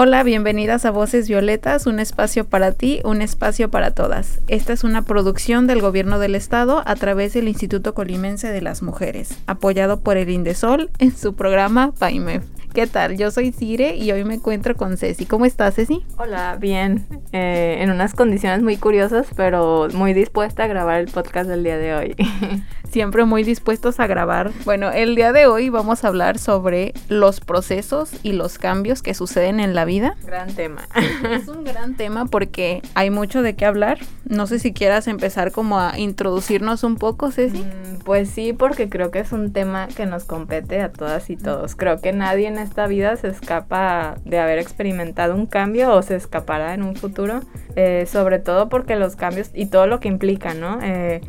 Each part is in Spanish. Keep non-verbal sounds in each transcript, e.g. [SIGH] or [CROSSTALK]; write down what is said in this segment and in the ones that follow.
Hola, bienvenidas a Voces Violetas, un espacio para ti, un espacio para todas. Esta es una producción del Gobierno del Estado a través del Instituto Colimense de las Mujeres, apoyado por el Indesol en su programa PAIMEF. ¿Qué tal? Yo soy Cire y hoy me encuentro con Ceci. ¿Cómo estás, Ceci? Hola, bien. Eh, en unas condiciones muy curiosas, pero muy dispuesta a grabar el podcast del día de hoy. [LAUGHS] Siempre muy dispuestos a grabar. Bueno, el día de hoy vamos a hablar sobre los procesos y los cambios que suceden en la vida. Gran tema. Es un gran tema porque hay mucho de qué hablar. No sé si quieras empezar como a introducirnos un poco, Ceci. Mm, pues sí, porque creo que es un tema que nos compete a todas y todos. Creo que nadie en esta vida se escapa de haber experimentado un cambio o se escapará en un futuro. Eh, sobre todo porque los cambios y todo lo que implica, ¿no? Eh,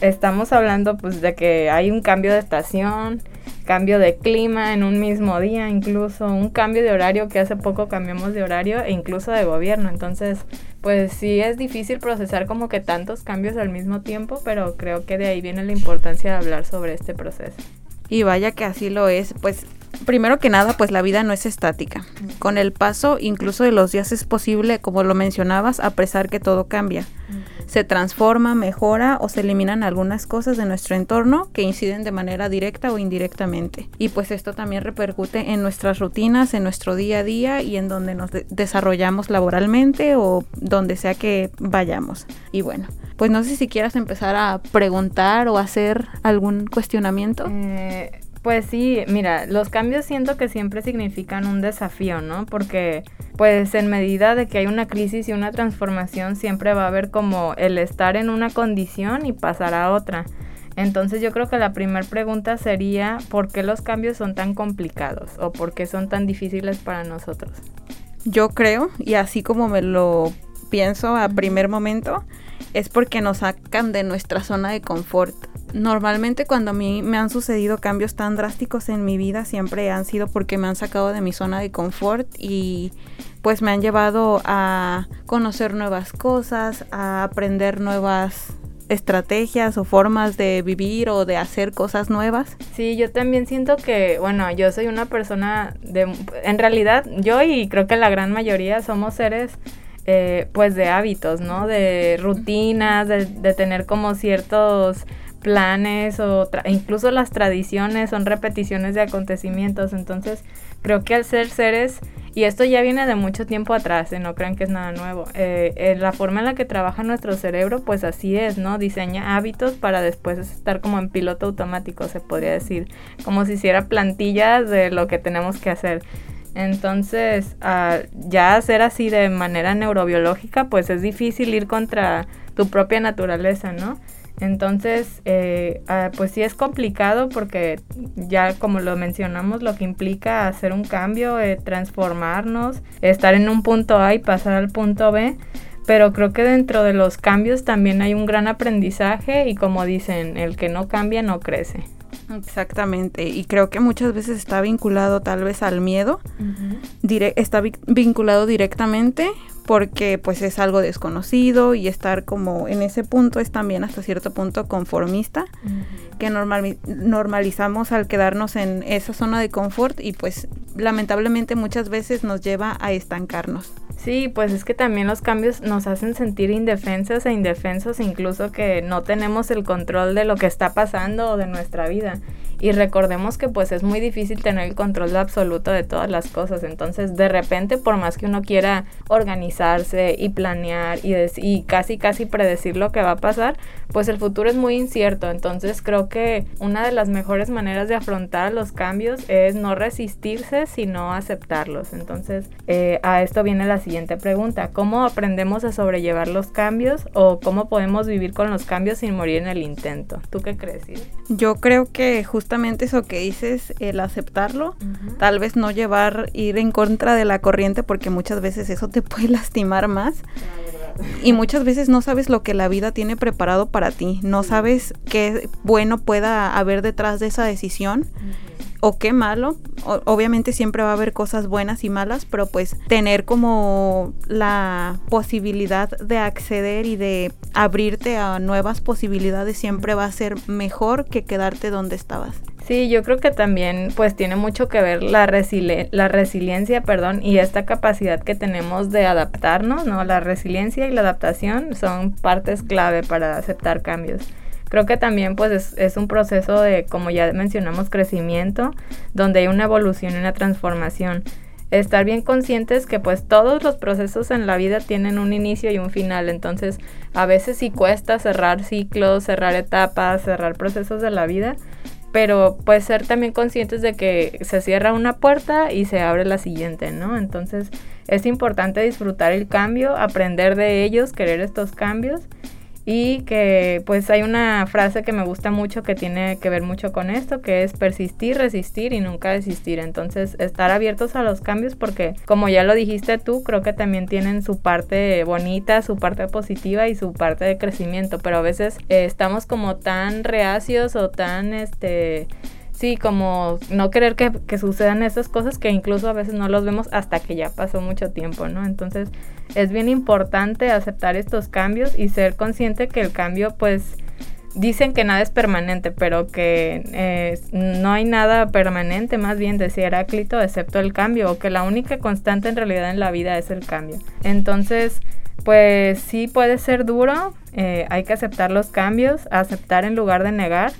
estamos hablando pues de que hay un cambio de estación, cambio de clima en un mismo día, incluso un cambio de horario que hace poco cambiamos de horario e incluso de gobierno. Entonces, pues sí es difícil procesar como que tantos cambios al mismo tiempo, pero creo que de ahí viene la importancia de hablar sobre este proceso. Y vaya que así lo es, pues primero que nada, pues la vida no es estática. Con el paso incluso de los días es posible, como lo mencionabas, apresar que todo cambia. Se transforma, mejora o se eliminan algunas cosas de nuestro entorno que inciden de manera directa o indirectamente. Y pues esto también repercute en nuestras rutinas, en nuestro día a día y en donde nos desarrollamos laboralmente o donde sea que vayamos. Y bueno, pues no sé si quieras empezar a preguntar o hacer algún cuestionamiento. Eh, pues sí, mira, los cambios siento que siempre significan un desafío, ¿no? Porque pues en medida de que hay una crisis y una transformación siempre va a haber como el estar en una condición y pasar a otra. Entonces yo creo que la primera pregunta sería ¿por qué los cambios son tan complicados o por qué son tan difíciles para nosotros? Yo creo, y así como me lo pienso a primer momento, es porque nos sacan de nuestra zona de confort normalmente cuando a mí me han sucedido cambios tan drásticos en mi vida siempre han sido porque me han sacado de mi zona de confort y pues me han llevado a conocer nuevas cosas, a aprender nuevas estrategias o formas de vivir o de hacer cosas nuevas. Sí, yo también siento que, bueno, yo soy una persona de, en realidad yo y creo que la gran mayoría somos seres eh, pues de hábitos, ¿no? De rutinas, de, de tener como ciertos planes o incluso las tradiciones son repeticiones de acontecimientos. Entonces, creo que al ser seres, y esto ya viene de mucho tiempo atrás, ¿eh? no crean que es nada nuevo, eh, la forma en la que trabaja nuestro cerebro, pues así es, ¿no? Diseña hábitos para después estar como en piloto automático, se podría decir, como si hiciera plantillas de lo que tenemos que hacer. Entonces, ya hacer así de manera neurobiológica, pues es difícil ir contra tu propia naturaleza, ¿no? Entonces, eh, ah, pues sí es complicado porque ya como lo mencionamos, lo que implica hacer un cambio, eh, transformarnos, estar en un punto A y pasar al punto B. Pero creo que dentro de los cambios también hay un gran aprendizaje y como dicen, el que no cambia no crece. Exactamente, y creo que muchas veces está vinculado tal vez al miedo, está vinculado directamente porque pues es algo desconocido y estar como en ese punto es también hasta cierto punto conformista, que normalizamos al quedarnos en esa zona de confort y pues lamentablemente muchas veces nos lleva a estancarnos. Sí, pues es que también los cambios nos hacen sentir indefensas e indefensos, incluso que no tenemos el control de lo que está pasando o de nuestra vida. Y recordemos que pues es muy difícil tener el control absoluto de todas las cosas. Entonces de repente por más que uno quiera organizarse y planear y, casi casi predecir lo que va a pasar, pues el futuro es muy incierto. Entonces creo que una de las mejores maneras de afrontar los cambios es no resistirse, sino aceptarlos. Entonces eh, a esto viene la siguiente pregunta. ¿Cómo aprendemos a sobrellevar los cambios o cómo podemos vivir con los cambios sin morir en el intento? ¿Tú qué crees? Yo creo que justo justamente eso que dices, el aceptarlo, tal vez no llevar, ir en contra de la corriente porque muchas veces eso te [LAUGHS] puede lastimar más. Y muchas veces no sabes lo que la vida tiene preparado para ti, no sabes qué bueno pueda haber detrás de esa decisión o qué malo. obviamente siempre va a haber cosas buenas y malas, pero pues tener como la posibilidad de acceder y de abrirte a nuevas posibilidades siempre va a ser mejor que quedarte donde estabas. Sí, yo creo que también pues tiene mucho que ver la, la resiliencia, perdón, y esta capacidad que tenemos de adaptarnos, ¿no? La resiliencia y la adaptación son partes clave para aceptar cambios. Creo que también pues es, un proceso de, como ya mencionamos, crecimiento, donde hay una evolución y una transformación. Estar bien conscientes que pues todos los procesos en la vida tienen un inicio y un final, entonces a veces sí cuesta cerrar ciclos, cerrar etapas, cerrar procesos de la vida, pero pues ser también conscientes de que se cierra una puerta y se abre la siguiente, ¿no? Entonces es importante disfrutar el cambio, aprender de ellos, querer estos cambios y que pues hay una frase que me gusta mucho que tiene que ver mucho con esto, que es persistir, resistir y nunca desistir. Entonces estar abiertos a los cambios porque como ya lo dijiste tú, creo que también tienen su parte bonita, su parte positiva y su parte de crecimiento, pero a veces eh, estamos como tan reacios o tan este sí, como no querer que, sucedan esas cosas que incluso a veces no los vemos hasta que ya pasó mucho tiempo, ¿no? Entonces es bien importante aceptar estos cambios y ser consciente que el cambio pues dicen que nada es permanente, pero que eh, no hay nada permanente, más bien decía Heráclito, excepto el cambio, o que la única constante en realidad en la vida es el cambio. Entonces, pues sí puede ser duro, eh, hay que aceptar los cambios, aceptar en lugar de negar,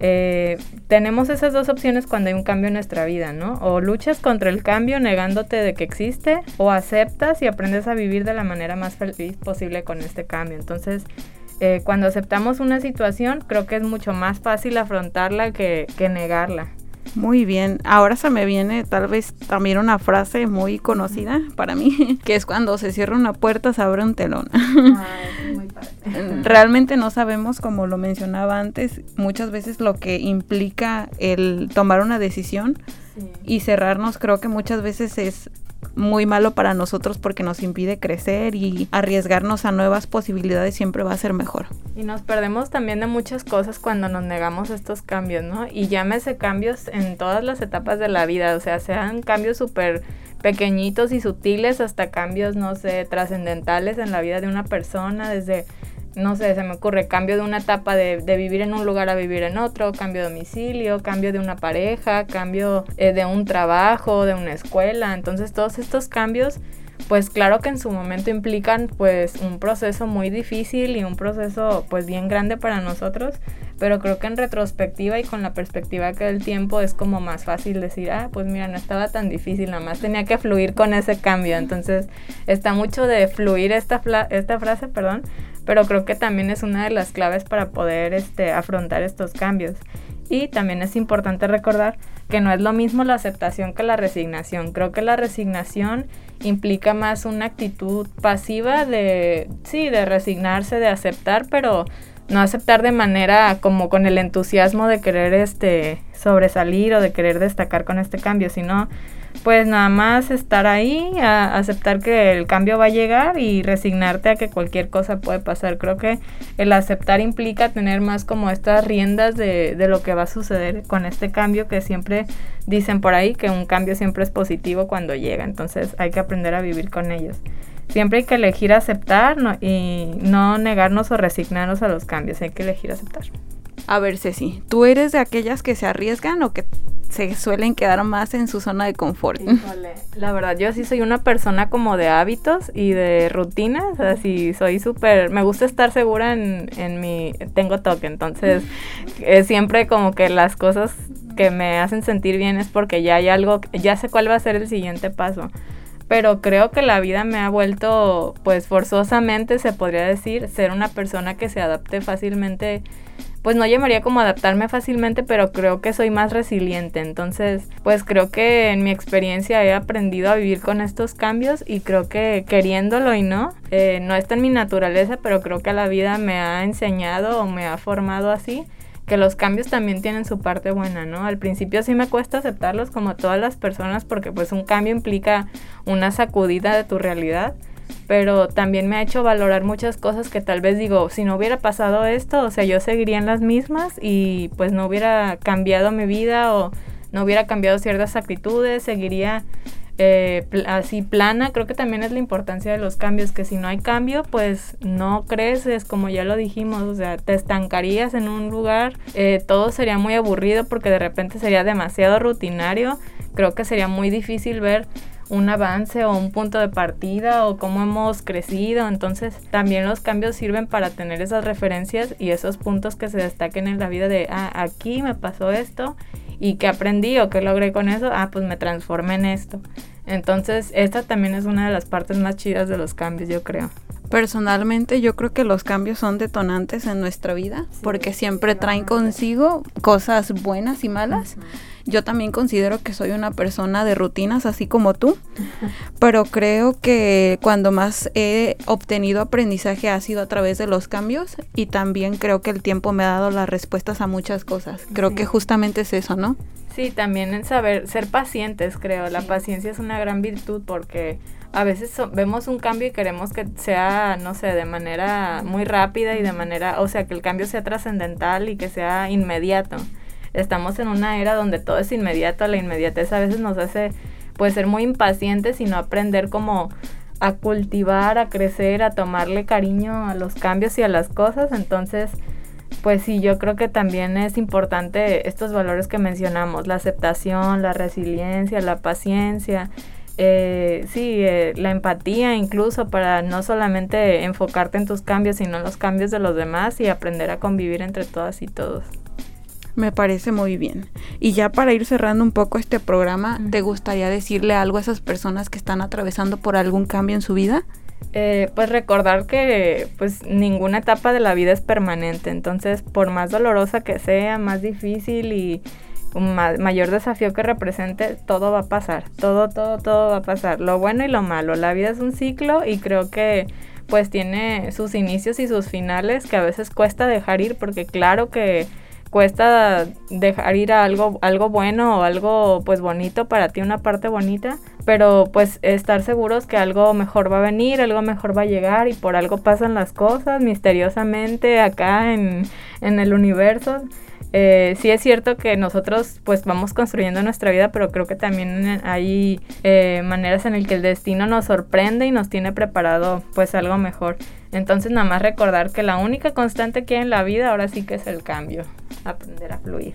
eh, tenemos esas dos opciones cuando hay un cambio en nuestra vida, ¿no? O luchas contra el cambio negándote de que existe, o aceptas y aprendes a vivir de la manera más feliz posible con este cambio. Entonces, eh, cuando aceptamos una situación, creo que es mucho más fácil afrontarla que, que negarla. Muy bien, ahora se me viene tal vez también una frase muy conocida para mí, [LAUGHS] que es cuando se cierra una puerta se abre un telón. Ah, [LAUGHS] muy Realmente no sabemos, como lo mencionaba antes, muchas veces lo que implica el tomar una decisión y cerrarnos creo que muchas veces es muy malo para nosotros porque nos impide crecer y arriesgarnos a nuevas posibilidades siempre va a ser mejor. Y nos perdemos también de muchas cosas cuando nos negamos estos cambios, ¿no? Y llámese cambios en todas las etapas de la vida, o sea, sean cambios súper pequeñitos y sutiles hasta cambios, no sé, trascendentales en la vida de una persona, desde no sé, se me ocurre cambio de una etapa de, vivir en un lugar a vivir en otro, cambio de domicilio, cambio de una pareja, cambio eh, de un trabajo, de una escuela. Entonces todos estos cambios, pues claro que en su momento implican pues un proceso muy difícil y un proceso pues bien grande para nosotros, pero creo que en retrospectiva y con la perspectiva que del tiempo es como más fácil decir, ah, pues mira, no estaba tan difícil, nada más tenía que fluir con ese cambio. Entonces está mucho de fluir esta, esta frase, perdón, pero creo que también es una de las claves para poder este, afrontar estos cambios. Y también es importante recordar que no es lo mismo la aceptación que la resignación. Creo que la resignación implica más una actitud pasiva de, sí, de resignarse, de aceptar, pero no aceptar de manera como con el entusiasmo de querer este sobresalir o de querer destacar con este cambio, sino pues nada más estar ahí, a aceptar que el cambio va a llegar y resignarte a que cualquier cosa puede pasar. Creo que el aceptar implica tener más como estas riendas de, de lo que va a suceder con este cambio que siempre dicen por ahí que un cambio siempre es positivo cuando llega, entonces hay que aprender a vivir con ellos. Siempre hay que elegir aceptar y no negarnos o resignarnos a los cambios, hay que elegir aceptar. A ver, Ceci, ¿tú eres de aquellas que se arriesgan o que se suelen quedar más en su zona de confort? La verdad, yo sí soy una persona como de hábitos y de rutinas, así soy súper, me gusta estar segura en, en mi, tengo toque, entonces es siempre como que las cosas que me hacen sentir bien es porque ya hay algo, ya sé cuál va a ser el siguiente paso pero creo que la vida me ha vuelto, pues forzosamente se podría decir, ser una persona que se adapte fácilmente pues no llamaría como adaptarme fácilmente, pero creo que soy más resiliente. Entonces, pues creo que en mi experiencia he aprendido a vivir con estos cambios y creo que queriéndolo y no, eh, no está en mi naturaleza, pero creo que la vida me ha enseñado o me ha formado así que los cambios también tienen su parte buena, ¿no? Al principio sí me cuesta aceptarlos como todas las personas porque pues un cambio implica una sacudida de tu realidad, pero también me ha hecho valorar muchas cosas que tal vez digo, si no hubiera pasado esto, o sea, yo seguiría en las mismas y pues no hubiera cambiado mi vida o no hubiera cambiado ciertas actitudes, seguiría eh, así plana, creo que también es la importancia de los cambios, que si no hay cambio, pues no creces, como ya lo dijimos, o sea, te estancarías en un lugar, eh, todo sería muy aburrido porque de repente sería demasiado rutinario, creo que sería muy difícil ver un avance o un punto de partida o cómo hemos crecido. Entonces también los cambios sirven para tener esas referencias y esos puntos que se destaquen en la vida de, ah, aquí me pasó esto y qué aprendí o qué logré con eso, ah, pues me transformé en esto. Entonces esta también es una de las partes más chidas de los cambios, yo creo. Personalmente yo creo que los cambios son detonantes en nuestra vida porque siempre traen consigo cosas buenas y malas. Yo también considero que soy una persona de rutinas, así como tú, pero creo que cuando más he obtenido aprendizaje ha sido a través de los cambios y también creo que el tiempo me ha dado las respuestas a muchas cosas. Creo que justamente es eso, ¿no? Sí, también en saber ser pacientes, creo. La paciencia es una gran virtud porque a veces vemos un cambio y queremos que sea, no sé, de manera muy rápida y de manera, o sea, que el cambio sea trascendental y que sea inmediato estamos en una era donde todo es inmediato, la inmediatez a veces nos hace pues ser muy impacientes y no aprender como a cultivar, a crecer, a tomarle cariño a los cambios y a las cosas, entonces pues sí, yo creo que también es importante estos valores que mencionamos, la aceptación, la resiliencia, la paciencia, eh, sí, eh, la empatía incluso para no solamente enfocarte en tus cambios, sino en los cambios de los demás y aprender a convivir entre todas y todos. Me parece muy bien. Y ya para ir cerrando un poco este programa, ¿te gustaría decirle algo a esas personas que están atravesando por algún cambio en su vida? Eh, pues recordar que pues ninguna etapa de la vida es permanente, entonces por más dolorosa que sea, más difícil y un mayor desafío que represente, todo va a pasar, todo, todo, todo va a pasar, lo bueno y lo malo, la vida es un ciclo y creo que pues tiene sus inicios y sus finales que a veces cuesta dejar ir porque claro que cuesta dejar ir a algo, algo bueno o algo pues bonito para ti, una parte bonita, pero pues estar seguros que algo mejor va a venir, algo mejor va a llegar y por algo pasan las cosas misteriosamente acá en, en el universo. Eh, sí es cierto que nosotros pues vamos construyendo nuestra vida, pero creo que también hay eh, maneras en las que el destino nos sorprende y nos tiene preparado pues algo mejor. Entonces nada más recordar que la única constante que hay en la vida ahora sí que es el cambio, aprender a fluir.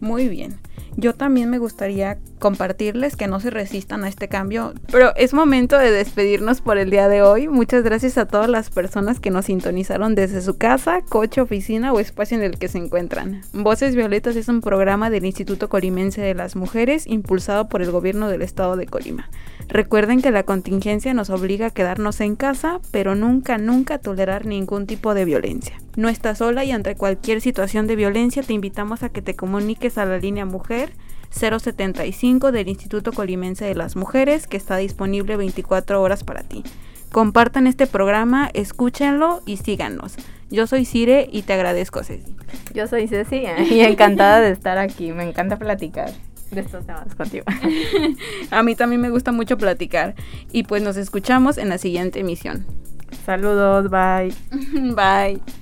Muy bien. Yo también me gustaría compartirles que no se resistan a este cambio, pero es momento de despedirnos por el día de hoy. Muchas gracias a todas las personas que nos sintonizaron desde su casa, coche, oficina o espacio en el que se encuentran. Voces Violetas es un programa del Instituto Colimense de las Mujeres impulsado por el gobierno del estado de Colima. Recuerden que la contingencia nos obliga a quedarnos en casa, pero nunca, nunca tolerar ningún tipo de violencia. No estás sola y ante cualquier situación de violencia te invitamos a que te comuniques a la línea Mujer 075 del Instituto Colimense de las Mujeres que está disponible 24 horas para ti. Compartan este programa, escúchenlo y síganos. Yo soy Cire y te agradezco, Ceci. Yo soy Ceci [LAUGHS] y encantada de estar aquí. Me encanta platicar de estos temas contigo. [LAUGHS] A mí también me gusta mucho platicar. Y pues nos escuchamos en la siguiente emisión. Saludos, bye. [LAUGHS] bye.